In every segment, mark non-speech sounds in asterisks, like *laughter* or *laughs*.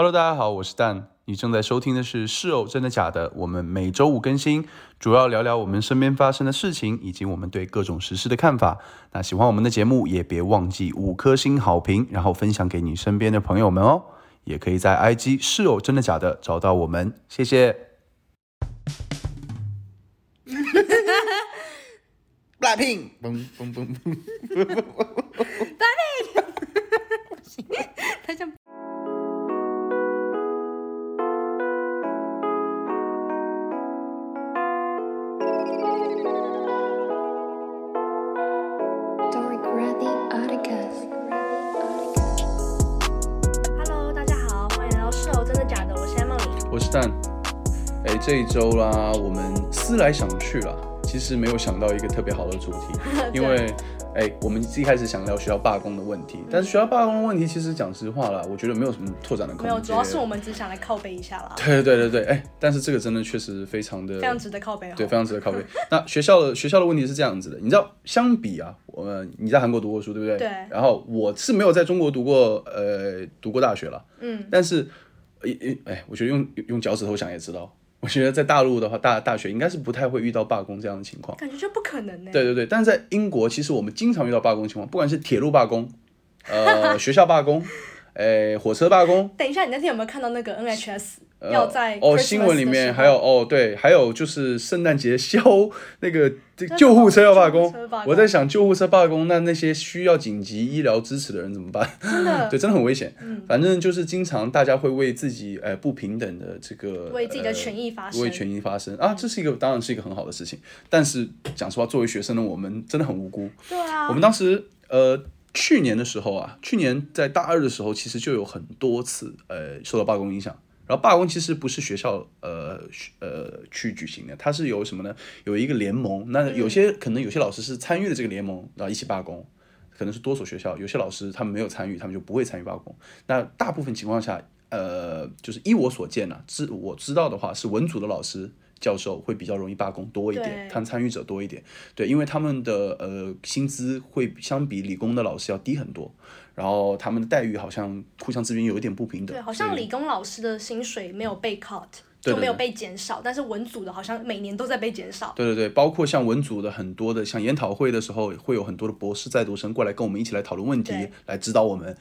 Hello，大家好，我是蛋。你正在收听的是《是偶真的假的》，我们每周五更新，主要聊聊我们身边发生的事情，以及我们对各种时事的看法。那喜欢我们的节目，也别忘记五颗星好评，然后分享给你身边的朋友们哦。也可以在 IG《是偶真的假的》找到我们，谢谢。Blackpink，嘣嘣嘣嘣。*laughs* 他像 *laughs* *laughs* 这一周啦，我们思来想去啦，其实没有想到一个特别好的主题，*laughs* 因为哎，我们一开始想聊学校罢工的问题，但是学校罢工的问题，其实讲实话啦，我觉得没有什么拓展的空间。没有，主要是我们只想来靠背一下啦，对对对对，哎，但是这个真的确实非常的非常值得靠背哦。对，非常值得靠背。*laughs* 那学校的学校的问题是这样子的，你知道，相比啊，我们你在韩国读过书，对不对？对然后我是没有在中国读过，呃，读过大学了。嗯。但是，呃呃哎，我觉得用用脚趾头想也知道，我觉得在大陆的话，大大学应该是不太会遇到罢工这样的情况。感觉这不可能呢。对对对，但是在英国，其实我们经常遇到罢工情况，不管是铁路罢工，呃，学校罢工，*laughs* 哎，火车罢工，等一下，你那天有没有看到那个 NHS 要在哦，新闻里面还有哦，对，还有就是圣诞节消那个 *laughs* 救护车要罢工我在想救护车罢工，那那些需要紧急医疗支持的人怎么办？真的 *laughs* 对，真的很危险。嗯反正就是经常大家会为自己呃不平等的这个为自己的呃权益发声为权益发声啊，这是一个当然是一个很好的事情。但是讲实话，作为学生的我们真的很无辜。对啊，我们当时呃去年的时候啊，去年在大二的时候，其实就有很多次呃受到罢工影响。然后罢工其实不是学校呃学呃去举行的，它是有什么呢？有一个联盟，那有些、可能有些老师是参与了这个联盟，然后一起罢工，可能是多所学校，有些老师他们没有参与，他们就不会参与罢工。那大部分情况下，呃，就是依我所见啊，知我知道的话，是文组的老师。教授会比较容易罢工多一点，对他们参与者多一点，对，因为他们的呃薪资会相比理工的老师要低很多，然后他们的待遇好像互相之间有一点不平等，对，好像理工老师的薪水没有被 cut，就没有被减少，但是文组的好像每年都在被减少。对对对，包括像文组的很多的，像研讨会的时候，会有很多的博士在读生过来跟我们一起来讨论问题，来指导我们。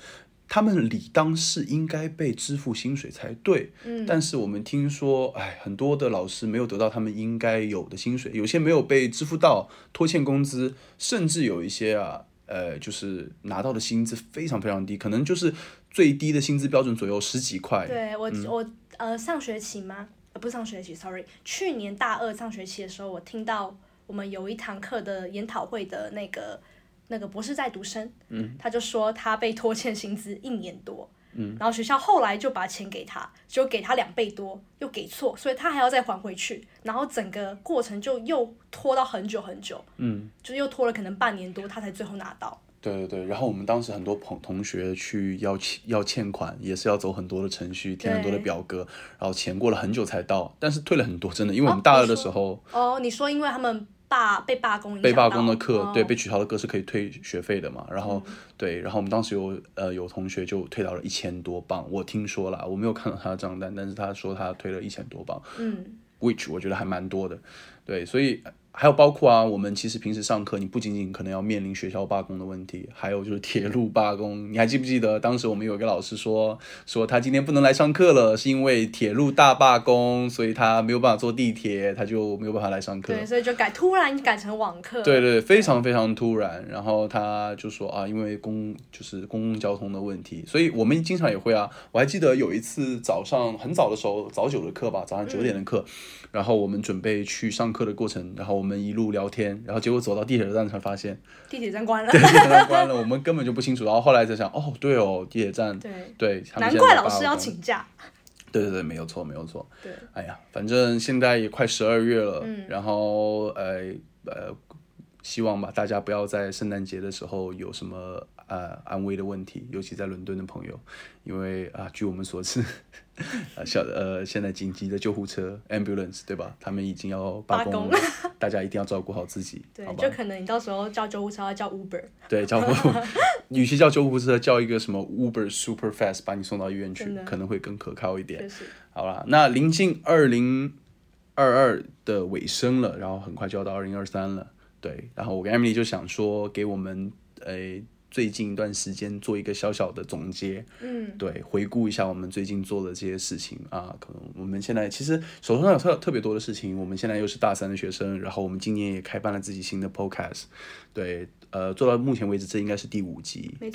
他们理当是应该被支付薪水才对，嗯，但是我们听说，哎，很多的老师没有得到他们应该有的薪水，有些没有被支付到，拖欠工资，甚至有一些啊，呃，就是拿到的薪资非常非常低，可能就是最低的薪资标准左右十几块，对我、嗯我呃上学期吗？呃不是上学期，sorry，去年大二上学期的时候，我听到我们有一堂课的研讨会的那个那个博士在读生，嗯，他就说他被拖欠薪资一年多。嗯，然后学校后来就把钱给他，就给他两倍多，又给错，所以他还要再还回去，然后整个过程就又拖到很久很久，嗯，就是又拖了可能半年多，他才最后拿到。对对对，然后我们当时很多朋同学去要欠要欠款，也是要走很多的程序，填很多的表格，然后钱过了很久才到，但是退了很多，真的，因为我们大二的时候、哦，你说因为他们罢被罢工被罢工的课，哦。对被取消的课是可以退学费的嘛，然后、嗯。对，然后我们当时有呃有同学就退到了一千多镑，我听说了，我没有看到他的账单，但是他说他退了一千多镑，嗯，which 我觉得还蛮多的，对，所以还有包括啊，我们其实平时上课，你不仅仅可能要面临学校罢工的问题，还有就是铁路罢工。你还记不记得当时我们有一个老师说，说他今天不能来上课了，是因为铁路大罢工，所以他没有办法坐地铁，他就没有办法来上课。对，所以就改突然改成网课。对对，非常非常突然。然后他就说啊，因为公就是公共交通的问题，所以我们经常也会啊。我还记得有一次早上很早的时候，早九的课吧，早上九点的课，然后我们准备去上课的过程，然后我们一路聊天，然后结果走到地铁站才发现地铁站关了。*laughs* 地铁站关了，我们根本就不清楚。然后后来才想，哦，对哦，地铁站，对对，难怪老师要请假。对对对，没有错，没有错。对，哎呀，反正现在也快十二月了，嗯然后呃呃，希望吧，大家不要在圣诞节的时候有什么呃安危的问题，尤其在伦敦的朋友，因为啊，据我们所知，*laughs* 呃小呃现在紧急的救护车 ambulance 对吧？他们已经要罢工了，大家一定要照顾好自己，*laughs* 对就？可能你到时候叫救护车要叫 Uber。对，照顾 *laughs* 与其叫救护车，叫一个什么 Uber Super Fast 把你送到医院去，可能会更可靠一点。好啦，那临近二零二二的尾声了，然后很快就要到二零二三了，对。然后我跟 Emily 就想说，给我们呃最近一段时间做一个小小的总结，嗯，对，回顾一下我们最近做的这些事情啊。可能我们现在其实手头上有特特别多的事情，我们现在又是大三的学生，然后我们今年也开办了自己新的 Podcast，对，呃，做到目前为止，这应该是第五集，对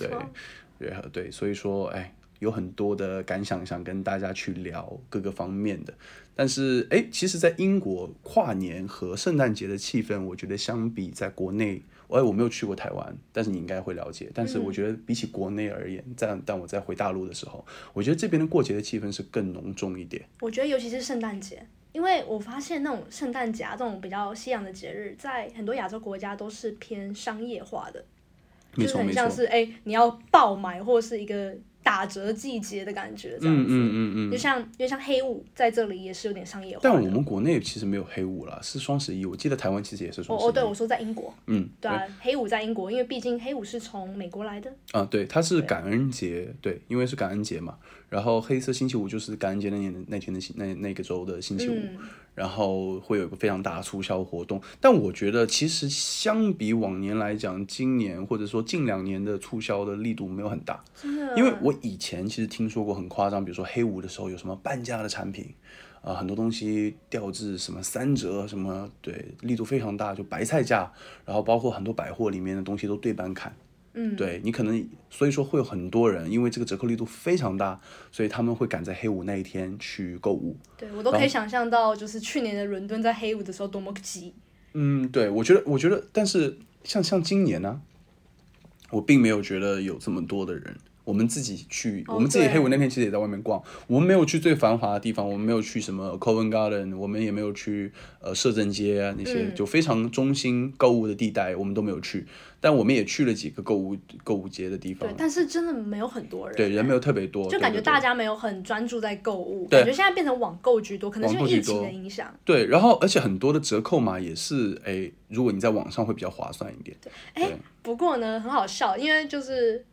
对，所以说，哎，有很多的感想想跟大家去聊各个方面的。但是，哎，其实，在英国跨年和圣诞节的气氛，我觉得相比在国内，哎，我没有去过台湾，但是你应该会了解。但是我觉得比起国内而言，在但我在回大陆的时候，我觉得这边的过节的气氛是更浓重一点。我觉得尤其是圣诞节，因为我发现那种圣诞节啊，这种比较西洋的节日，在很多亚洲国家都是偏商业化的，就是很像是哎、你要爆买或是一个打折季节的感觉，这样子。嗯嗯嗯嗯。就像就像黑五在这里也是有点商业。但我们国内其实没有黑五了，是双十一。我记得台湾其实也是双十一。哦哦，对，我说在英国，嗯，对啊，黑五在英国，因为毕竟黑五是从美国来的。啊，对，它是感恩节，对，因为是感恩节嘛。然后黑色星期五就是感恩节那年的那天的星那那个周的星期五，嗯然后会有一个非常大的促销活动。但我觉得其实相比往年来讲，今年或者说近两年的促销的力度没有很大，因为我以前其实听说过很夸张，比如说黑五的时候有什么半价的产品。啊、很多东西调至什么三折，什么对力度非常大，就白菜价，然后包括很多百货里面的东西都对半砍，嗯，对你可能，所以说会有很多人因为这个折扣力度非常大，所以他们会赶在黑五那一天去购物。对我都可以想象到，就是去年的伦敦在黑五的时候多么挤。嗯，对，我觉得，我觉得，但是像像今年呢、我并没有觉得有这么多的人。我们自己去，哦我们自己黑五那天其实也在外面逛，我们没有去最繁华的地方，我们没有去什么 Covent Garden，我们也没有去呃摄政街啊那些、嗯。就非常中心购物的地带，我们都没有去，但我们也去了几个购物购物节的地方。对，，但是真的没有很多人。对，人没有特别多，就感觉大家没有很专注在购物，对。感觉现在变成网购居多，可能是因为疫情的影响。对，然后而且很多的折扣嘛也是，哎，如果你在网上会比较划算一点。对。哎，不过呢，很好笑，因为就是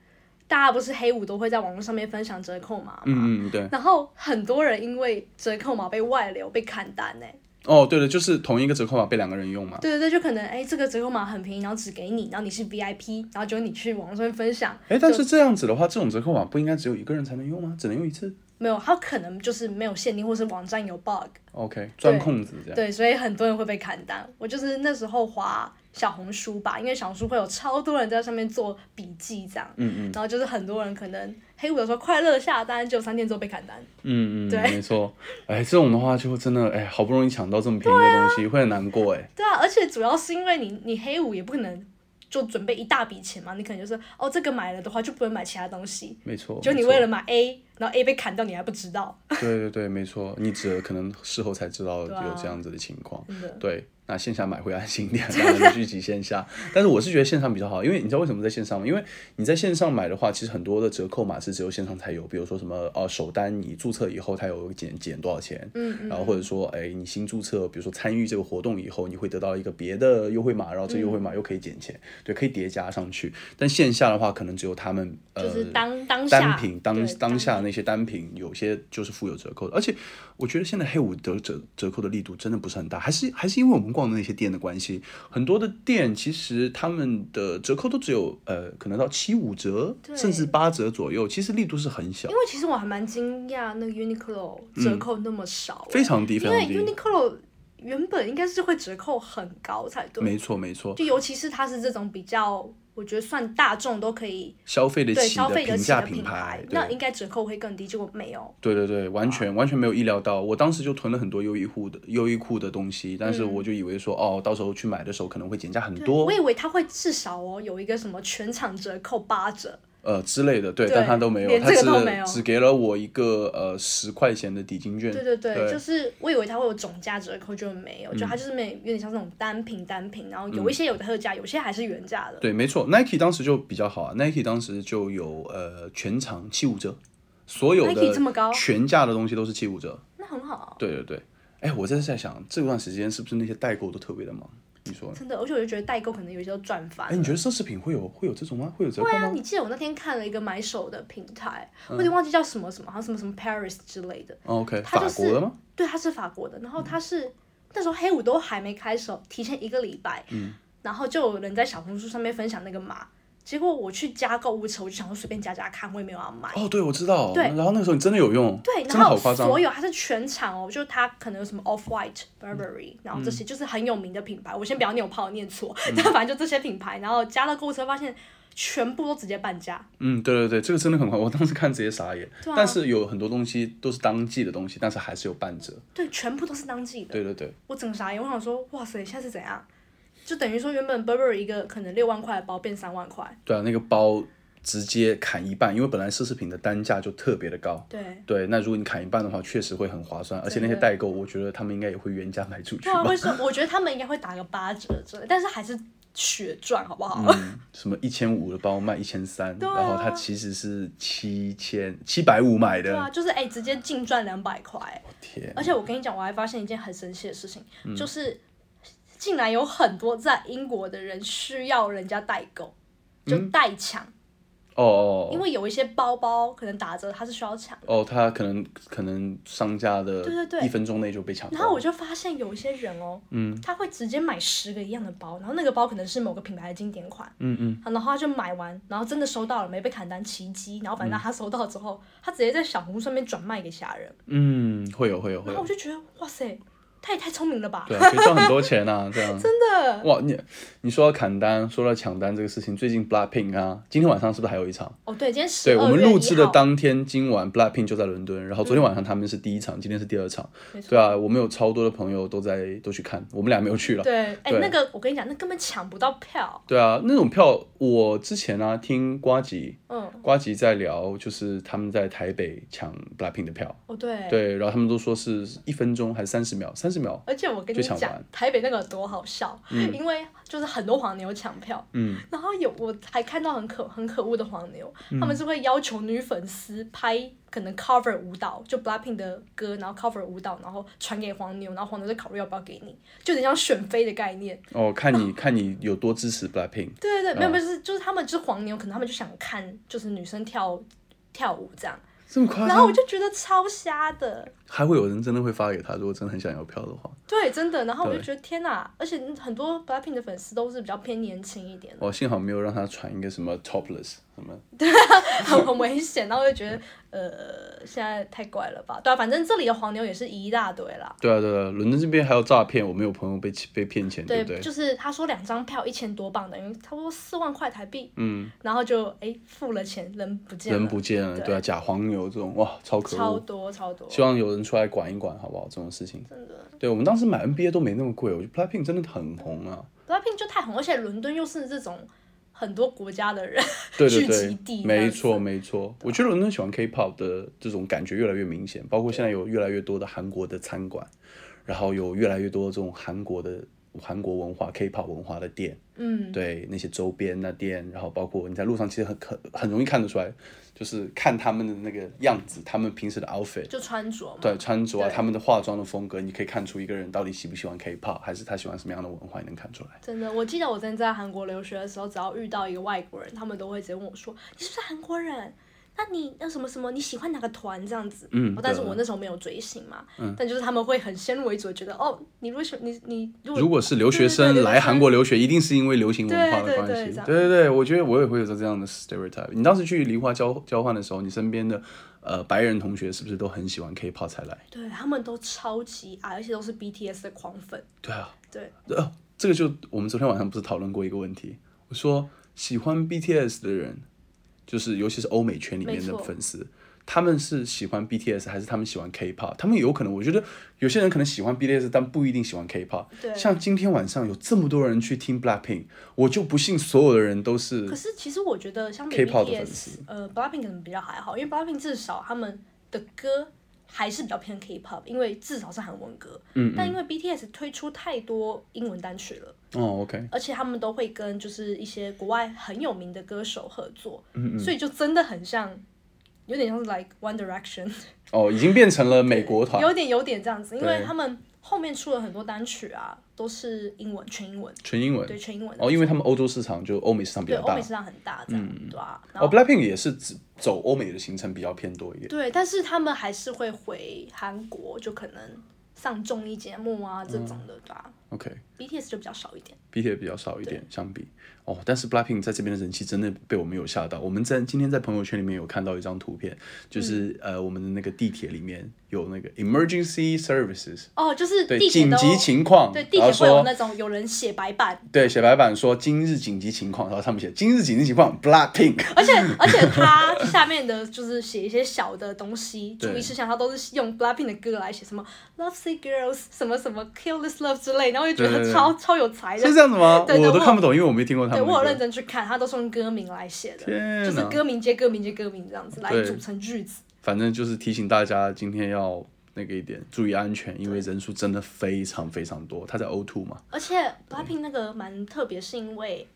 大家不是黑五都会在网络上面分享折扣码嘛，嗯嗯，对。然后很多人因为折扣码被外流被砍单呢。哦，对了，就是同一个折扣码被两个人用嘛。对对对，就可能哎，这个折扣码很便宜，然后只给你，然后你是 VIP，然后就你去网络上面分享，哎，但是这样子的话，这种折扣码不应该只有一个人才能用吗？只能用一次没有，它可能就是没有限定，或是网站有 bug，？OK，钻空子这样。对，所以很多人会被砍单。我就是那时候滑小红书吧，因为小红书会有超多人在上面做笔记这样，嗯嗯然后就是很多人可能黑五的时候快乐下单，就三天之后被砍单。嗯嗯，对没错。哎，这种的话就真的哎，好不容易抢到这么便宜的东西，会很难过哎。对啊，而且主要是因为你你黑五也不可能就准备一大笔钱嘛，你可能就是哦这个买了的话就不能买其他东西，没错。就你为了买 A，然后 A 被砍掉你还不知道，对对对，没错，你只可能事后才知道有这样子的情况。对，那线下买会安心一点，当然聚集线下。但是我是觉得线上比较好，因为你知道为什么在线上吗？因为你在线上买的话，其实很多的折扣码是只有线上才有，比如说什么呃首单你注册以后它有减减多少钱，嗯嗯然后或者说哎你新注册，比如说参与这个活动以后，你会得到一个别的优惠码，然后这优惠嗯码又可以减钱，对，可以叠加上去。但线下的话，可能只有他们呃就是当当下单品当当下那些单品，有些就是附有折扣的，而且我觉得现在黑五折折折扣的力度真的不是很大，还是还是因为我们逛的那些店的关系，很多的店其实他们的折扣都只有呃可能到七五折甚至八折左右，其实力度是很小因，为其实我还蛮惊讶，那个 Uniqlo 折扣那么少、非常低非因为，Uniqlo 原本应该是会折扣很高才对，没错没错，就尤其是它是这种比较，我觉得算大众都可以消费得对起的消费得起平价品牌那应该折扣会更低，结果没有。对对对，完全完全没有意料到，我当时就囤了很多优衣库的优衣库的东西，但是我就以为说哦，到时候去买的时候可能会减价很多。我，以为它会至少哦有一个什么全场折扣八折，呃之类的，对，对但他都没有，连他只只给了我一个呃十块钱的抵金券。对对对，对就是我以为它会有总价折扣，就没有，就它就是没有有点像那种单品单品，然后有一些有特价，有些还是原价的。对，没错，Nike 当时就比较好啊，Nike 当时就有呃全场七五折，所有的高全价的东西都是七五折。那很好啊，对对对，哎，我真是在想这段时间是不是那些代购都特别的忙？你说呢？真的，而且我就觉得代购可能有一些都赚翻哎，了。你觉得奢侈品会有会有这种吗？会有折扣对啊，你记得我那天看了一个买手的平台，嗯我有点忘记叫什么什么，好像什么什么 Paris 之类的。哦 OK，它就是法国的吗？对，它是法国的，然后它是、那时候黑五都还没开始哦，提前一个礼拜，嗯然后就有人在小红书上面分享那个码，结果我去加购物车，我就想说随便加加看，我也没有要买。哦，对，我知道。对然后那个时候你真的有用，对，真然后的好夸张所。有它是全场哦，就它可能有什么 Off White、Burberry，然嗯后这些就是很有名的品牌。我先不要念我怕我念错，*laughs* 但反正就这些品牌，然后加了购物车发现全部都直接半价。嗯，对对对，这个真的很快，我当时看直接傻眼。啊但是有很多东西都是当季的东西，但是还是有半折。对，全部都是当季的。对对对，我整个傻眼，我想说，哇塞，现在是怎样？就等于说原本 Burberry 一个可能六万块的包变三万块。对啊，那个包直接砍一半，因为本来奢侈品的单价就特别的高。对。对，那如果你砍一半的话，确实会很划算，而且那些代购，我觉得他们应该也会原价卖出去对啊，吧。会说，我觉得他们应该会打个八折之类，但是还是血赚，好不好？嗯，什么一千五的包卖一千三，然后它其实是七千七百五买的，对啊，就是哎、直接净赚两百块。天，而且我跟你讲，我还发现一件很神奇的事情，嗯就是竟然有很多在英国的人需要人家代购，就代抢，哦因为有一些包包可能打折，它是需要抢。哦，他可能可能商家的对对对。一分钟内就被抢，然后我就发现有一些人哦，嗯，他会直接买十个一样的包，然后那个包可能是某个品牌的经典款，嗯嗯，然后他就买完，然后真的收到了，没被砍单，奇迹，然后反嗯。正他收到之后，他直接在小红书上面转卖给其他人，嗯，会有会有会有，然后我就觉得哇塞，他也太聪明了吧，对啊，可以赚很多钱啊，这样。*laughs* 真的。哇，你你说到砍单，说到抢单这个事情，最近 Blackpink 啊，今天晚上是不是还有一场？哦对，今天十对我们录制的当，天，今晚 Blackpink 就在伦敦，然后昨天晚上他们是第一场，今天是第二场。对啊，我们有超多的朋友都在都去看，我们俩没有去了。对，哎对。那个我跟你讲，那根本抢不到票，对啊，那种票我之前啊听瓜吉嗯，瓜吉在聊，就是他们在台北抢 Blackpink 的票，哦对，对，然后他们都说是一分钟还是三十秒，三十秒，而且我跟你讲台北那个有多好笑，因为就是很多黄牛抢票，嗯，然后有我还看到很可很可恶的黄牛，嗯。他们是会要求女粉丝拍可能 cover 舞蹈，就 Blackpink 的歌，然后 cover 舞蹈，然后传给黄牛，然后黄牛再考虑要不要给你，就有点像选妃的概念。哦，看你 *laughs* 看你有多支持 Blackpink，对对对，没有没有，就是就是他们就是黄牛，可能他们就想看就是女生跳跳舞这样，这么夸然后我？就觉得超瞎的。还会有人真的会发给他，如果真的很想要票的话。对，真的，然后我就觉得天哪！而且很多 Blackpink 的粉丝都是比较偏年轻一点的，哦，幸好没有让他传一个什么 topless 什么。对 *laughs* 很很危险，然后我就觉得呃，现在太怪了吧？对啊，反正这里的黄牛也是一大堆啦。对啊，对啊，伦敦这边还有诈骗，我们有朋友被欺被骗钱，对不对？就是他说两张票一千多磅，等于差不多四万块台币，嗯，然后就哎付了钱，人不见了，人不见了，对对啊，假黄牛这种，哇，超可超。多超多，希望有人出来管一管，好不好？这种事情。真的。对我们当时买 NBA 都没那么贵，我觉得 Blackpink 真的很红啊。Blackpink 就太红，而且伦敦又是这种很多国家的人 *laughs* 对对聚集对地，没错没错。我觉得伦敦喜欢 K-pop 的这种感觉越来越明显，包括现在有越来越多的韩国的餐馆，然后有越来越多这种韩国的韩国文化 K-pop 文化的店，嗯，对那些周边那店，然后包括你在路上其实很很很容易看得出来，就是看他们的那个样子，他们平时的 outfit。就穿着嘛。对穿着啊，他们的化妆的风格，你可以看出一个人到底喜不喜欢 K-pop，还是他喜欢什么样的文化，你能看出来。真的，我记得我之前在韩国留学的时候，只要遇到一个外国人，他们都会直接问我说：“你是不是韩国人？那你那什么什么，你喜欢哪个团这样子？”嗯哦但是我那时候没有追星嘛，嗯但就是他们会很先入为主的觉得，哦，你如果喜你你如果如果是留学生来韩国留学，一定是因为流行文化的关系。对对对对，我觉得我也会有这样的 stereotype。你当时去梨花交交换的时候，你身边的呃白人同学是不是都很喜欢 K-pop 才来？对他们都超级爱，而且都是 BTS 的狂粉。对啊，对，呃，这个就我们昨天晚上不是讨论过一个问题？我说喜欢 BTS 的人，就是尤其是欧美圈里面的粉丝，他们是喜欢 BTS 还是他们喜欢 K-pop？他们有可能，我觉得有些人可能喜欢 BTS，但不一定喜欢 K-pop。对像今天晚上有这么多人去听 Blackpink，我就不信所有的人都是可是其实我觉得相比 K-pop 的粉 BTS，丝呃，Blackpink 可能比较还好，因为 Blackpink 至少他们的歌还是比较偏 K-pop，因为至少是韩文歌。嗯但因为 BTS 推出太多英文单曲了，哦，OK，而且他们都会跟就是一些国外很有名的歌手合作，嗯所以就真的很像，有点像是 like One Direction，哦，已经变成了美国团。*laughs* 有点有点这样子，因为他们后面出了很多单曲啊，都是英文，全英文，全英文对，全英文。哦，因为他们欧洲市场就欧美市场比较大对欧美。市场很大，这样、对啊。然哦后、，Blackpink 也是只走欧美的行程比较偏多一点。对，但是他们还是会回韩国，就可能上综艺节目啊这种的，对啊。OK，BTS 就比较少一点。BTS 比较少一点，相比。哦，但是 Blackpink 在这边的人气真的被我们有吓到。我们在今天在朋友圈里面有看到一张图片，就是、嗯。呃我们的那个地铁里面有那个 emergency services，哦，就是对紧急情况，对地铁会有那种有人写白板，对写白板说今日紧急情况，然后上面写今日紧急情况 Blackpink，而且 *laughs* 而且它下面的就是写一些小的东西，*laughs* 注意事项，它都是用 Blackpink 的歌来写，什么 Love Sick Girls 什么什么 Kill This Love 之类，然后就觉得超超有才的是。这样子吗？对对我我都看不懂，因为我没听过他对我有。认真去看，他都是用歌名来写的，就是歌名接歌名接歌名这样子来组成句子。反正就是提醒大家今天要那个一点注意安全，因为人数真的非常非常多。他在 O two 嘛，而且 Blackpink 那个蛮特别，是因为，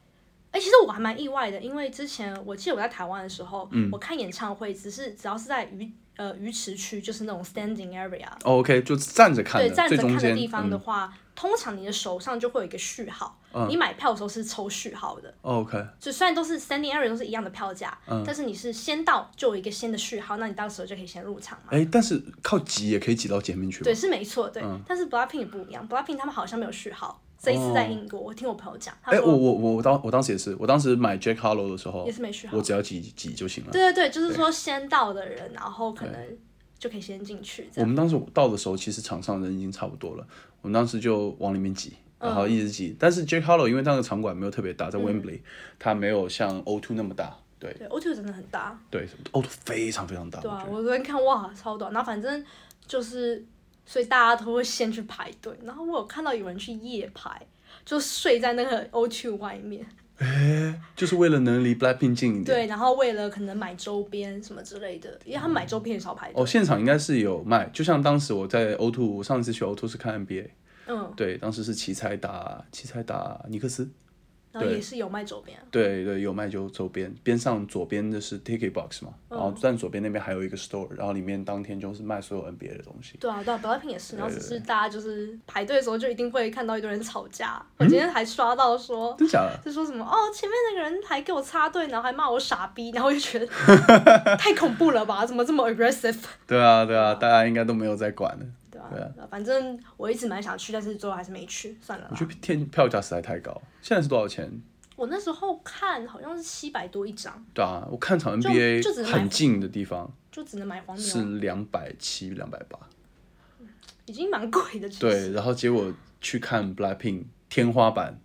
哎、其实我还蛮意外的，因为之前我记得我在台湾的时候，嗯我看演唱会，只是只要是在鱼呃鱼池区，就是那种 standing area，哦 OK，就站着看对，站着看的地方的嗯话，通常你的手上就会有一个序号，你买票的时候是抽序号的，哦 OK，就虽然都是 standing area 都是一样的票价，嗯但是你是先到就有一个先的序号，那你到时候就可以先入场嘛。哎，但是靠挤也可以挤到前面去吗对，？是没错，对。嗯但是 Blackpink 也不一样，Blackpink 他们好像没有序号。这一次在英国，我听我朋友讲，哎，我说我我我当我当时也是，我当时买 Jack Harlow 的时候也是没序号我。只要挤挤就行了。对对对，就是说先到的人，然后可能就可以先进去。我们当时到的时候，其实场上人已经差不多了，我们当时就往里面挤，然后一直挤。但是 Jack Harlow 因为那个场馆没有特别大，在 Wembley，、它没有像 O2 那么大。对对，O2 真的很大，对，O2 非常非常大。对啊，我我昨天看哇，超短。然后反正就是，所以大家都会先去排队。然后我有看到有人去夜排，就睡在那个 O2 外面。就是为了能离 Blackpink 近一点。对，然后为了可能买周边什么之类的，因为他们买周边也是要排队。哦，现场应该是有卖，就像当时我在 O2，我上次去 O2 是看 NBA，嗯，对，当时是奇才打奇才打尼克斯，对然后也是有卖周边。对对，有卖就周边，边上左边的是 Ticket Box 嘛，嗯然后站左边那边还有一个 store，然后里面当天就是卖所有 NBA 的东西。对啊，对啊，Blackpink 也是，然后只是大家就是排队的时候就一定会看到一堆人吵架。我今天还刷到说，真假的？就说什么哦，前面那个人还给我插队，然后还骂我傻逼，然后我就觉得 *laughs* 太恐怖了吧？怎么这么 aggressive？对啊对啊，大家应该都没有在管的。对啊，反正我一直蛮想去，但是最后还是没去，算了啦。我觉得天票价实在太高，现在是多少钱？我那时候看好像是七百多一张，对啊，我看场 NBA 很近的地方就只能买黄牛是牛，两百七、两百八。已经蛮贵的。对，然后结果去看 Blackpink 天花板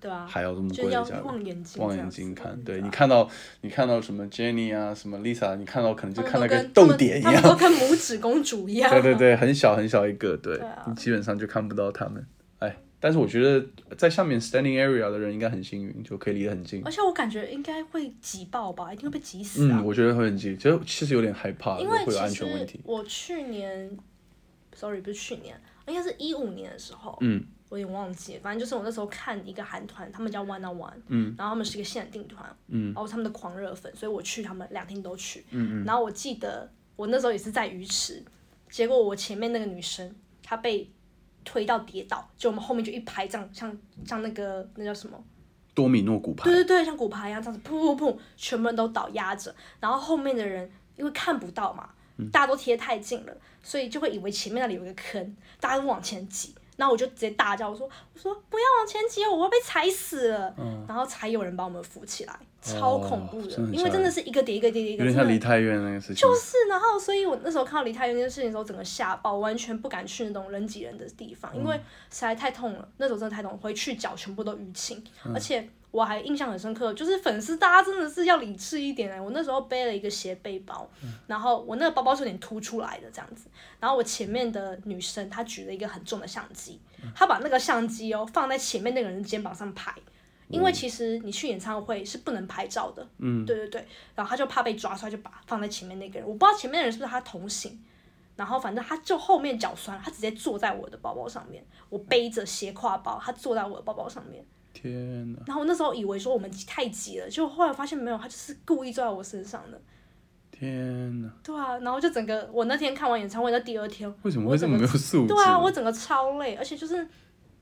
对啊，还要这么贵的价格。望远镜，望远镜看，对啊你看到你看到什么 Jenny 啊，什么 Lisa，你看到可能就看他们都那个豆点一样，跟拇指公主一样。对对对，*laughs* 很小很小一个，对，对啊你基本上就看不到他们。哎，但是我觉得在下面 standing area 的人应该很幸运，就可以离得很近。而且我感觉应该会挤爆吧，一定会被挤死啊！嗯，我觉得会很近，就其实有点害怕，因为会有安全问题。我去年，sorry 不是去年，应该是一五年的时候，嗯，我有点忘记了，反正就是我那时候看一个韩团，他们叫 One on One，嗯，然后他们是一个限定团，嗯，然后他们的狂热粉，所以我去他们两天都去，嗯嗯，然后我记得我那时候也是在鱼池，结果我前面那个女生她被推到跌倒，就我们后面就一排这样，像像那个那叫什么？多米诺骨牌。对，对对，像骨牌一样这样子，噗噗噗，全部人都倒压着，然后后面的人因为看不到嘛，大家都贴太近了，所以就会以为前面那里有一个坑，大家都往前挤。然后我就直接大叫，我说：“我说不要往前挤哦，我要被踩死了。然后才有人把我们扶起来，超恐怖的，因为真的是一个叠一个叠一个，有点真的像梨泰院那个事情。就是，然后所以我那时候看到梨泰院那件事情的时候，整个吓爆，完全不敢去那种人挤人的地方，因为实在太痛了。那时候真的太痛，回去脚全部都淤青，而且我还印象很深刻，就是粉丝大家真的是要理智一点哎、我那时候背了一个斜背包，然后我那个包包是有点凸出来的这样子，然后我前面的女生她举了一个很重的相机，她把那个相机哦放在前面那个人的肩膀上拍。因为其实你去演唱会是不能拍照的，嗯，对对对，然后他就怕被抓出来，就把放在前面那个人，我不知道前面的人是不是他同行，然后反正他就后面脚酸，他直接坐在我的包包上面，我背着斜挎包，他坐在我的包包上面，天哪，然后我那时候以为说我们太挤了，就后来发现没有，他就是故意坐在我身上的，天哪，对啊，然后就整个我那天看完演唱会的第二天，为什么会这么没有素质？对啊，我整个超累，而且就是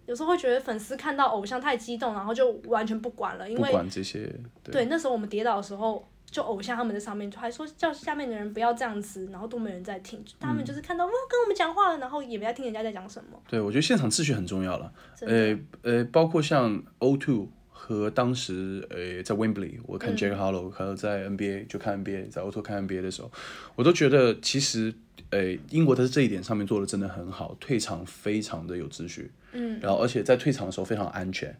有时候会觉得粉丝看到偶像太激动，然后就完全不管了，因为不为管这些，对对那时候我们跌倒的时候。就偶像他们在上面，就还说叫下面的人不要这样子，然后都没人在听，他们就是看到哇跟我们讲话了，然后也没在听人家在讲什么。对，我觉得现场秩序很重要了。呃呃，包括像 O2 和当时呃在 Wembley，我看 Jack Harlow，、还有在 NBA 就看 NBA，在 O2 看 NBA 的时候，我都觉得其实呃英国在这一点上面做的真的很好，退场非常的有秩序，嗯，然后而且在退场的时候非常安全，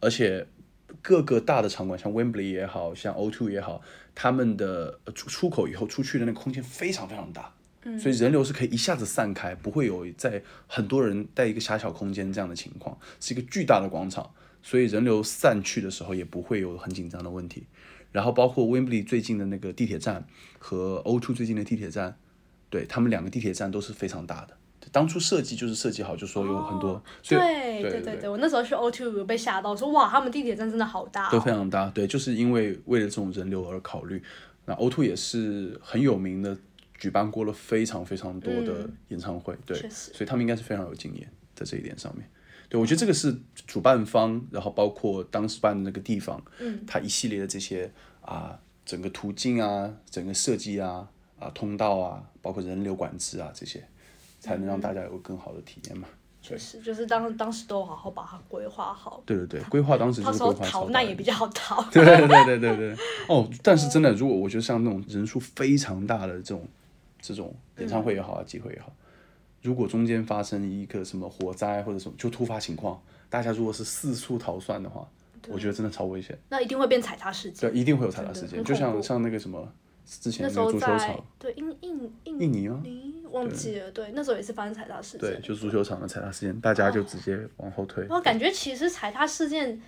而且各个大的场馆，像 Wembley 也好像 O2 也好，他们的呃出出口以后出去的那个空间非常非常大。嗯所以人流是可以一下子散开，不会有在很多人在一个狭小空间这样的情况，是一个巨大的广场，所以人流散去的时候也不会有很紧张的问题。然后包括 Wembley 最近的那个地铁站和 O2 最近的地铁站，对他们两个地铁站都是非常大的。当初设计就是设计好，就说有很多，对对对对对，我那时候去 O2 有被吓到，说哇，他们地铁站真的好大、都哦。非常大，对，就是因为为了这种人流而考虑。那 O2 也是很有名的，举办过了非常非常多的演唱会，对，所以他们应该是非常有经验在这一点上面。对，我觉得这个是主办方，然后包括当时办的那个地方，嗯，它一系列的这些啊，整个途径啊，整个设计啊，啊，通道啊，包括人流管制啊这些，才能让大家有更好的体验嘛。确实，就是当当时都好好把它规划好，对对对，规划当时就是规划超大的逃难也比较好 *laughs* 逃。对对对对对对。哦，但是真的，如果我觉得像那种人数非常大的这种这种演唱会也好啊，集会也好，如果中间发生一个什么火灾或者什么就突发情况，大家如果是四处逃窜的话，我觉得真的超危险。那一定会变踩踏事件。对，一定会有踩踏事件，就像像那个什么之前那个足球在场，对印印印印尼吗？忘记了，对，那时候也是发生踩踏事件。对，就足球场的踩踏事件，大家就直接往后退。我感觉其实踩踏事件，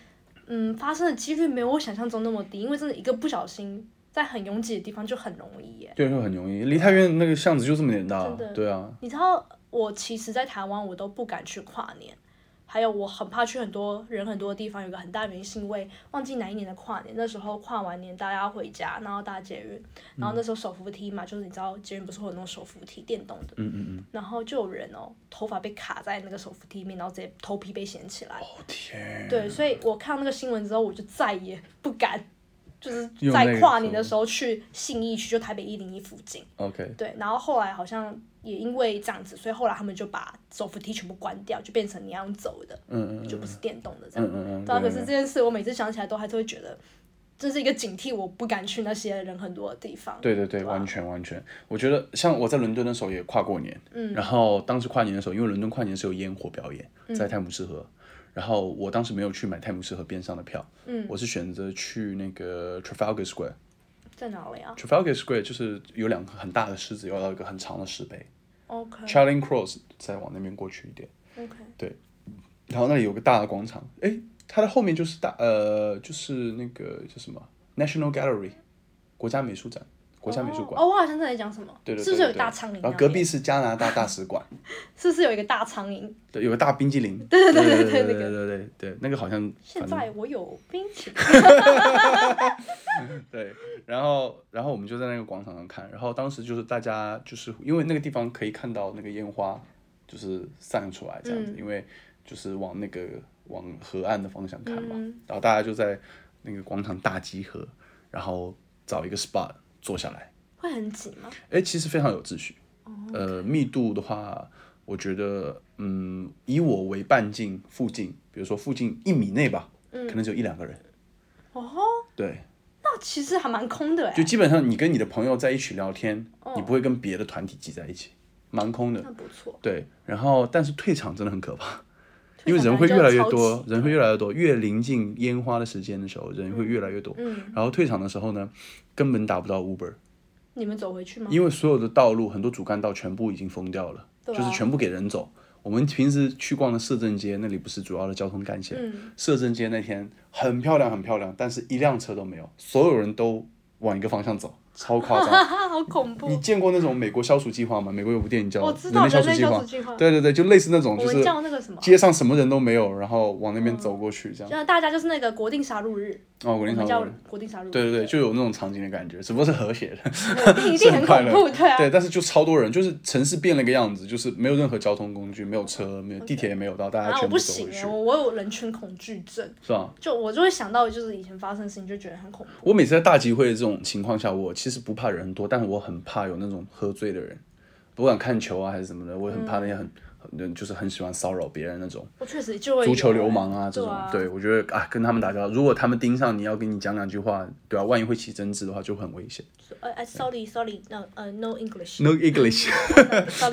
嗯，发生的几率没有我想象中那么低，因为真的一个不小心，在很拥挤的地方就很容易耶。对，就很容易，离太远那个巷子就这么点大真的，对啊，你知道，我其实，在台湾我都不敢去跨年，还有我很怕去很多人很多的地方，有个很大原因是因为忘记哪一年的跨年，那时候跨完年大家要回家，然后搭捷运，然后那时候手扶梯嘛，就是你知道捷运不是会有那种手扶梯电动的，嗯嗯嗯，然后就有人哦，头发被卡在那个手扶梯里面，然后直接头皮被掀起来。哦天，对，所以我看到那个新闻之后，我就再也不敢，就是在跨年的时时候去信义区，就台北一零一附近。，OK，对，然后后来好像也因为这样子，所以后来他们就把手扶梯全部关掉，就变成你要用走的，嗯嗯就不是电动的这样。嗯嗯嗯，对啊，可是这件事我每次想起来都还是会觉得，这是一个警惕，我不敢去那些人很多的地方。对对对，吧完全完全。我觉得像我在伦敦的时候也跨过年，嗯，然后当时跨年的时候，因为伦敦跨年是有烟火表演，嗯在泰晤士河，然后我当时没有去买泰晤士河边上的票，嗯，我是选择去那个 Trafalgar Square。在哪里啊 Trafalgar Square 就是有两个很大的狮子，要到一个很长的石碑。？OK Charing Cross 再往那边过去一点，OK，对然后那里有个大的广场，诶，它的后面就是大呃，就是那个叫什么 National Gallery，国家美术展，国家美术馆。哦，我好像在讲什么？对对对是不是有大苍蝇？然后隔壁是加拿大大使馆，*laughs* 是不是有一个大苍蝇？对，有个大冰激凌。*laughs* 对对对对对对对对对，那个好像现在我有冰淇淋。*laughs* 对，然后然后我们就在那个广场上看，然后当时就是大家就是因为那个地方可以看到那个烟花就是散出来这样子，因为就是往那个往河岸的方向看嘛，然后大家就在那个广场大集合，然后找一个 spot 坐下来，会很挤吗？哎，其实非常有秩序，呃，密度的话，我觉得嗯，以我为半径附近，比如说附近一米内吧，可能只有一两个人，哦，对。那其实还蛮空的哎就。基本上你跟你的朋友在一起聊天，你不会跟别的团体挤在一起，蛮空的。那不错。对，然后但是退场真的很可怕，因为人会越来越多，人会越来越多，越临近烟花的时间的时候，人会越来越多。嗯，然后退场的时候呢，根本打不到 Uber，你们走回去吗？因为所有的道路很多主干道全部已经封掉了，啊就是全部给人走。我们平时去逛的摄政街，那里不是主要的交通干线。嗯摄政街那天很漂亮，很漂亮，但是一辆车都没有，所有人都往一个方向走。超夸张。啊，*laughs* 好恐怖。你！见过那种美国消除计划吗？美国有部电影叫《我知道人类消除计划。对对对，就类似那种，就是叫那个什么，街上什么人都没有，然后往那边走过去，这样。就大家就是那个国定杀戮日，哦，我我们叫跟你讲，国定杀戮日，对对对，就有那种场景的感觉，只不过是和谐的，对，*laughs* 一定很恐怖，对啊，对，但是就超多人，就是城市变了个样子，就是没有任何交通工具，没有车，没有地铁也没有到，大家全不行哎，部走回去，我我有人群恐惧症，是吧？就我就会想到就是以前发生的事情，就觉得很恐怖。我每次在大集会的这种情况下，我其实不怕人多，但我很怕有那种喝醉的人，不管看球啊还是什么的，我也很怕那些很很就是很喜欢骚扰别人那种我确实就会足球流氓啊这种。啊对，我觉得啊，跟他们打交道，如果他们盯上你要跟你讲两句话，对啊，万一会起争执的话，就很危险。呃呃，*laughs* sorry *laughs* sorry，no 呃 no English，No English，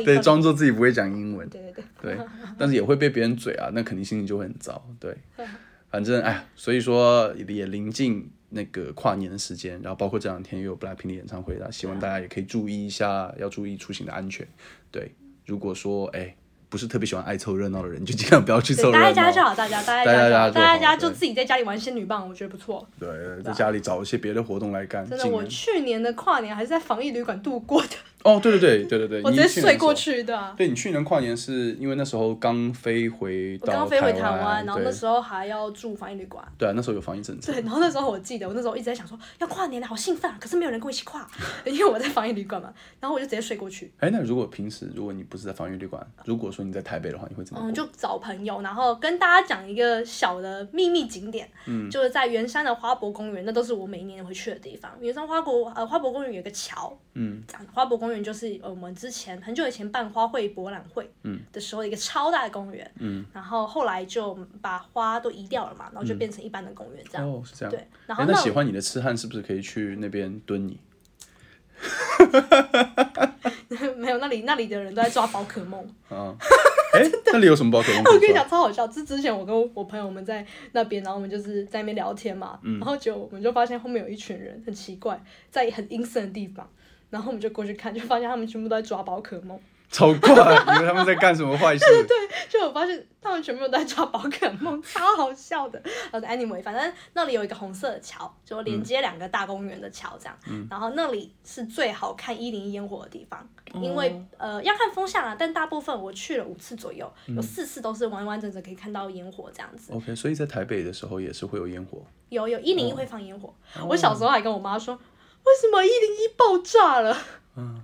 对，装作自己不会讲英文。对对对，对，但是也会被别人嘴啊，那肯定心情就会很糟。对，*laughs* 反正哎呀，所以说也临近那个跨年的时间，然后包括这两天又有 BLACKPINK 的演唱会啦，希望大家也可以注意一下，要注意出行的安全。对，如果说哎不是特别喜欢爱凑热闹的人，就尽量不要去凑对，热待在家就。好，大家待在待在家就好，家就好待在家就对自己在家里玩仙女棒，我觉得不错。对，在家里找一些别的活动来干。真的，我去年的跨年还是在防疫旅馆度过的，哦，对对对对对对，我你直接睡过去年的。对你去年跨年是因为那时候刚飞回到我刚飞回台台湾，然后那时候还要住防疫旅馆。对啊，那时候有防疫政策。对，然后那时候我记得，我那时候一直在想说要跨年了，好兴奋啊！可是没有人跟我一起跨，*laughs* 因为我在防疫旅馆嘛。然后我就直接睡过去，哎，那如果平时如果你不是在防疫旅馆，如果说你在台北的话，你会怎么？嗯，就找朋友，然后跟大家讲一个小的秘密景点，嗯，就是在圆山的花博公园，那都是我每一年会去的地方。圆山花博呃花博公园有一个桥，嗯，这样花博公园就是呃我们之前很久以前办花卉博览会，嗯的时候一个超大的公园，嗯，然后后来就把花都移掉了嘛，然后就变成一般的公园这样，哦，是这样。对，然哎，后那那喜欢你的痴汉是不是可以去那边蹲你？*laughs* 没有那里那里的人都在抓宝可梦。*laughs* 啊，哎，那里有什么宝可梦？*laughs* 我跟你讲超好笑，是之前我跟我朋友们在那边，然后我们就是在那边聊天嘛，嗯然后就我们就发现后面有一群人很奇怪，在很阴森的地方，然后我们就过去看，就发现他们全部都在抓宝可梦，*laughs* 超怪，以为他们在干什么坏事 *laughs* 对？就我发现他们全部都在抓宝可梦，超好笑的。呃，anyway，反正那里有一个红色的桥，就连接两个大公园的桥这样，嗯然后那里是最好看一零一烟火的地方，哦因为呃要看风向啊，但大部分我去了五次左右，嗯有四次都是完完整整可以看到烟火这样子。OK，所以在台北的时候也是会有烟火。有有一零一哦会放烟火，我小时候还跟我妈说，为什么一零一爆炸了？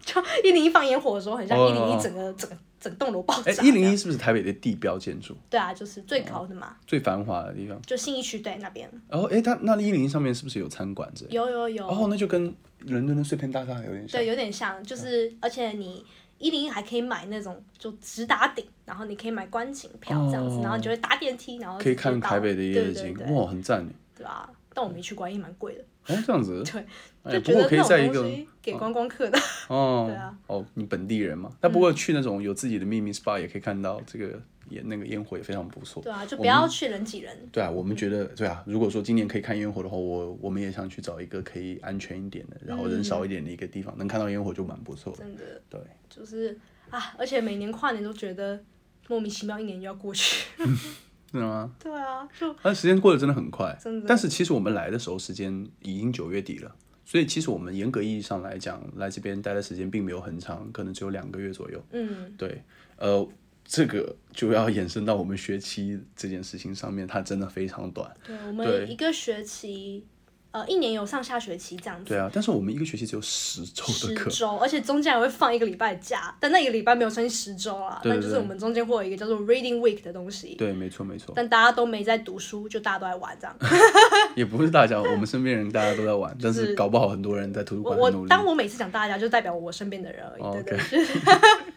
就一零一放烟火的时候，很像一零一整个整个整栋楼爆炸。一零一是不是台北的地标建筑，对啊，就是最高的嘛，最繁华的地方？就信义区对那边然后，哎，它那一零一上面是不是有餐馆之类的？有有有，哦，那就跟伦敦的碎片大厦有点像对，。有点像，就是而且你。一零一还可以买那种就直达顶，然后你可以买观景票这样子，哦然后你就会搭电梯，然后可以看台北的夜对景哇，很赞耶！对啊，但我没去过，也蛮贵的，哦，这样子。对，哎，不过可以在一个给观光客的，*laughs* 哦，对啊哦，你本地人嘛，但不过去那种有自己的秘密 SPA 也可以看到这个烟那个烟火也非常不错。对啊，就不要去人挤人，对啊，我们觉得对啊，如果说今年可以看烟火的话，我我们也想去找一个可以安全一点的，然后人少一点的一个地方，能看到烟火就蛮不错的。真的对，就是啊，而且每年跨年都觉得莫名其妙一年就要过去。*laughs* *laughs* 是吗？对啊，就但时间过得真的很快，真的但是其实我们来的时候时间已经九月底了，所以其实我们严格意义上来讲，来这边待的时间并没有很长，可能只有两个月左右。嗯，对，呃，这个就要延伸到我们学期这件事情上面，它真的非常短。对，我们一个学期，呃，一年有上下学期这样子。对啊，但是我们一个学期只有十周十的课，周，而且中间还会放一个礼拜的假，但那一个礼拜没有算进十周啦。对对对但就是我们中间会有一个叫做 Reading Week 的东西，对，没错没错，但大家都没在读书，就大家都在玩这样。*laughs* 也不是大家，我们身边人大家都在玩，*laughs* 但是搞不好很多人在图书我我馆努力。当我每次讲大家，就代表我身边的人而已。OK 就是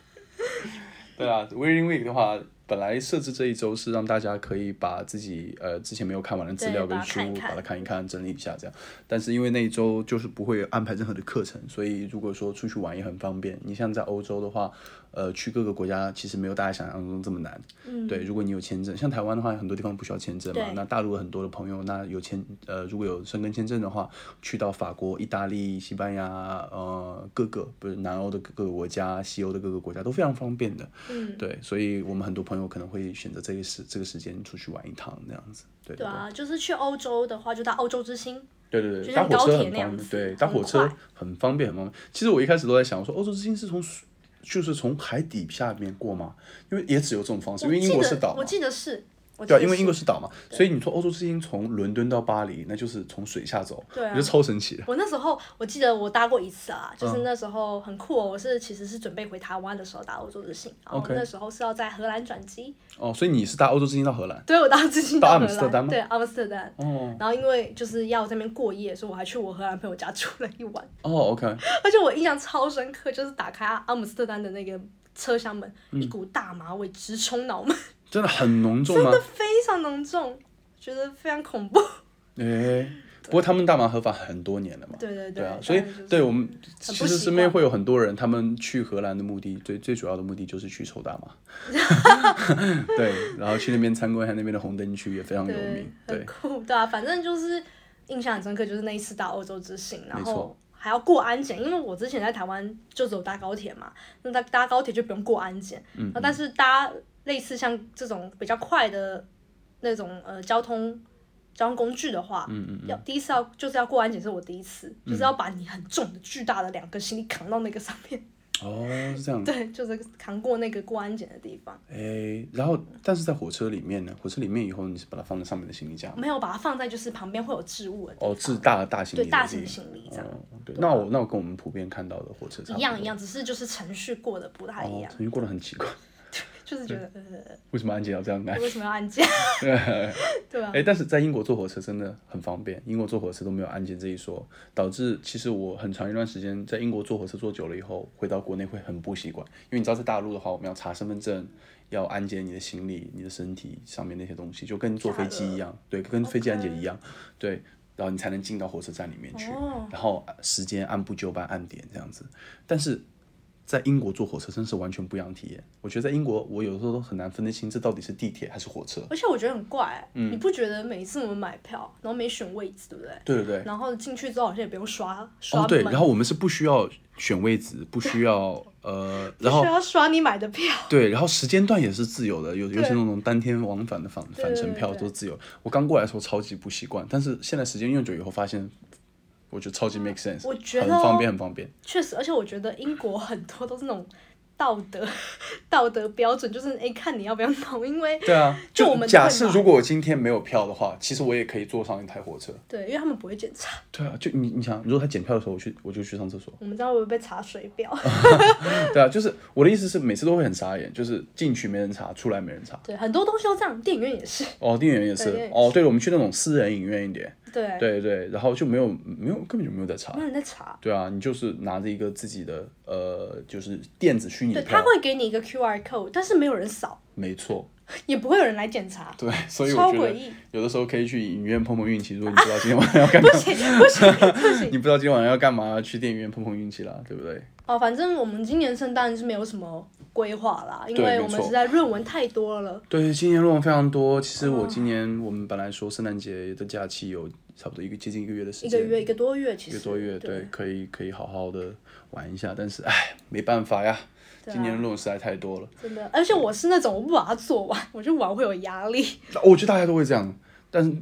*laughs* 对啊，Reading Week 的话，本来设置这一周是让大家可以把自己呃之前没有看完的资料跟书把它看一看，整理一下这样。但是因为那一周就是不会安排任何的课程，所以如果说出去玩也很方便。你像在欧洲的话，呃，去各个国家其实没有大家想象中这么难。嗯，对，如果你有签证，像台湾的话，很多地方不需要签证嘛。那大陆很多的朋友，那有签呃，如果有申根签证的话，去到法国、意大利、西班牙，呃，各个不是南欧的各个国家、西欧的各个国家都非常方便的。嗯，对，所以我们很多朋友可能会选择这个时这个时间出去玩一趟那样子。对对对啊，就是去欧洲的话，就到欧洲之星，对对对，搭火车很方便，那样子对，搭火车很方便很方便。其实我一开始都在想我说，欧洲之星是从水就是从海底下面过吗？因为也只有这种方式，因为英国是岛嘛我。记得是，对啊，因为英国是是岛嘛，所以你说欧洲之星从伦敦到巴黎，那就是从水下走，对啊我觉得超神奇的。我那时候我记得我搭过一次啊，嗯就是那时候很酷哦。我是其实是准备回台湾的时候搭欧洲之星，然后 OK 那时候是要在荷兰转机，哦，所以你是搭欧洲之星到荷兰？对我搭之星到阿荷姆斯特丹吗，对阿姆斯特丹。哦然后因为就是要在那边过夜，所以我还去我荷兰朋友家 *laughs* 住了一晚。哦，OK，*laughs* 而且我印象超深刻，就是打开阿阿姆斯特丹的那个车厢门，嗯一股大麻味直冲脑门，真的很浓重吗？非常浓重，觉得非常恐怖。*laughs* 诶，不过他们大麻合法很多年了嘛。对对对啊，所以就是对我们其实身边会有很多人，他们去荷兰的目的最最主要的目的就是去抽大麻。*laughs* *laughs* 对，然后去那边参观一下那边的红灯区也非常有对名。，很对，酷，对啊，反正就是印象很深刻，就是那一次到欧洲之行，然后还要过安检，因为我之前在台湾就只有搭高铁嘛，那搭搭高铁就不用过安检，嗯然后但是搭类似像这种比较快的那种呃交通。交通工具的话，嗯嗯要第一次要就是要过安检，是我第一次，就是要把你很重的巨大的两个行李扛到那个上面，哦，是这样。对，就是扛过那个过安检的地方，诶，然后但是在火车里面呢，火车里面以后你是把它放在上面的行李架？没有把它放在就是旁边会有置物的地方，哦，置大的大行李对大型行李这样。哦，对，那我那我跟我们普遍看到的火车一样一样，只是就是程序过得不太一哦样，，程序过得很奇怪，就是觉得呃，为什么安检要这样干？为什么要安检？*laughs* 对吧？哎，但是在英国坐火车真的很方便，英国坐火车都没有安检这一说，导致其实我很长一段时间在英国坐火车坐久了以后，回到国内会很不习惯，因为你知道在大陆的话，我们要查身份证，要安检你的行李、你的身体上面那些东西，就跟坐飞机一样，对，跟飞机安检一样，对，然后你才能进到火车站里面去，哦然后时间按部就班按点这样子，但是。在英国坐火车真是完全不一样的体验。我觉得在英国，我有时候都很难分得清这到底是地铁还是火车。而且我觉得很怪、欸，嗯你不觉得每一次我们买票，然后没选位置，对不对？对对对。然后进去之后好像也不用刷刷哦，对，然后我们是不需要选位置，不需要 *laughs* 呃，然后需要刷你买的票，对，然后时间段也是自由的，有有对些那种当天往返的返返程票都自由。我刚过来的时候超级不习惯，但是现在时间用久以后发现，我觉得超级 make sense，我觉得哦很方便，很方便。确实，而且我觉得英国很多都是那种道德 *laughs* 道德标准，就是哎、看你要不要弄，因为对啊，就我们假设如果我今天没有票的话，其实我也可以坐上一台火车。对，因为他们不会检查，对啊，就你你想，如果他检票的时候，我去我就去上厕所。我们知道会不会被查水表？*laughs* 对啊，就是我的意思是，每次都会很傻眼，就是进去没人查，出来没人查。对，很多东西都这样，电影院也是，哦，电影院也是。哦，对了，我们去那种私人影院一点，对，对对，然后就没有没有根本就没有在查没。有人在查。对啊，你就是拿着一个自己的呃，就是电子虚拟对，的票他，会给你一个 QR code，但是没有人扫，没错。*laughs* 也不会有人来检查，*laughs* 对，所以我觉得超诡异。有的时候可以去影院碰碰运气。如果你 *laughs* 不知道今天晚上要干嘛，不行不行不行你不知道今天晚上要干嘛，去电影院碰碰运气啦，对不对？哦，反正我们今年圣诞是没有什么规划啦，因为我们实在论文太多了。对，今年论文非常多。其实哦我今年我们本来说圣诞节的假期有差不多一个接近一个月的时间一个，月一个多月，其实一个多月，对对，可以可以好好的玩一下。但是唉，没办法呀，啊今年的论文实在太多了。真的，而且我是那种我不把它做完，我就玩会有压力。我觉得大家都会这样，但是，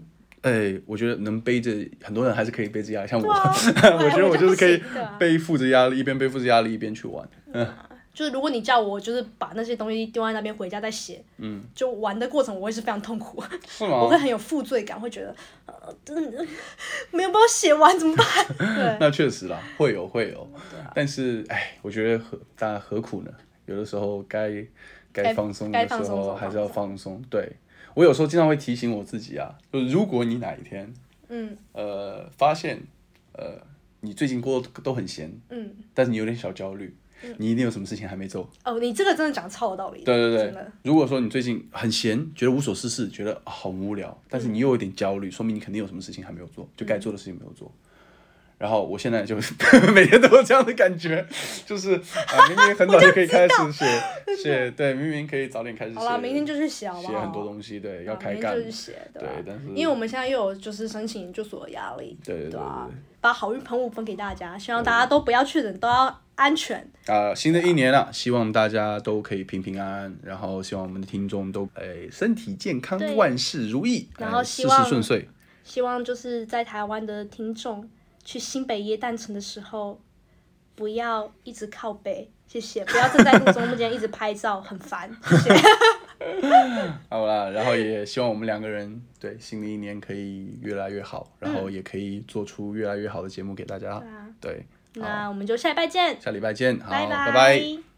哎，我觉得能背着很多人还是可以背着压力，像我，*laughs* 我觉得我就是可以背负着压力，一边背负着压力一边去玩。就是如果你叫我就是把那些东西丢在那边回家再写，嗯，就玩的过程我会是非常痛苦，是吗？我会很有负罪感，会觉得呃，真的没有把我写完怎么办？*laughs* 对，那确实啦，会有会有，啊但是哎，我觉得何大家何苦呢？有的时候该该该放松的时候还是要放放松。对我有时候经常会提醒我自己啊，就是如果你哪一天嗯。呃发现呃你最近过得都很闲，嗯，但是你有点小焦虑，你一定有什么事情还没做。哦，你这个真的讲超有道理，对对对，如果说你最近很闲，觉得无所事事，觉得、啊好无聊，但是你又有点焦虑，说明你肯定有什么事情还没有做，就该做的事情没有做。然后我现在就是 *laughs* 每天都有这样的感觉，就是啊，明明很早就可以开始写 *laughs* 写，对，明明可以早点开始写，好了，明天就去写好不好？写很多东西，对，要开干明天就，去写，对？对但是因为我们现在又有就是申请研究所的压力，对对对对啊对。把好运喷雾分给大家，希望大家都不要确诊，都要安全。啊、新的一年了，希望大家都可以平平安安，然后希望我们的听众都诶身体健康，万事如意，然后哎事希望事顺遂。希望就是在台湾的听众去新北耶诞城的时候，不要一直靠北，谢谢，不要站在路中间一直拍照，很烦，*laughs* 谢谢。*laughs* 好啦，然后也希望我们两个人对新的一年可以越来越好，然后也可以做出越来越好的节目给大家。对那我们就下礼拜见，下礼拜见，好，拜。拜拜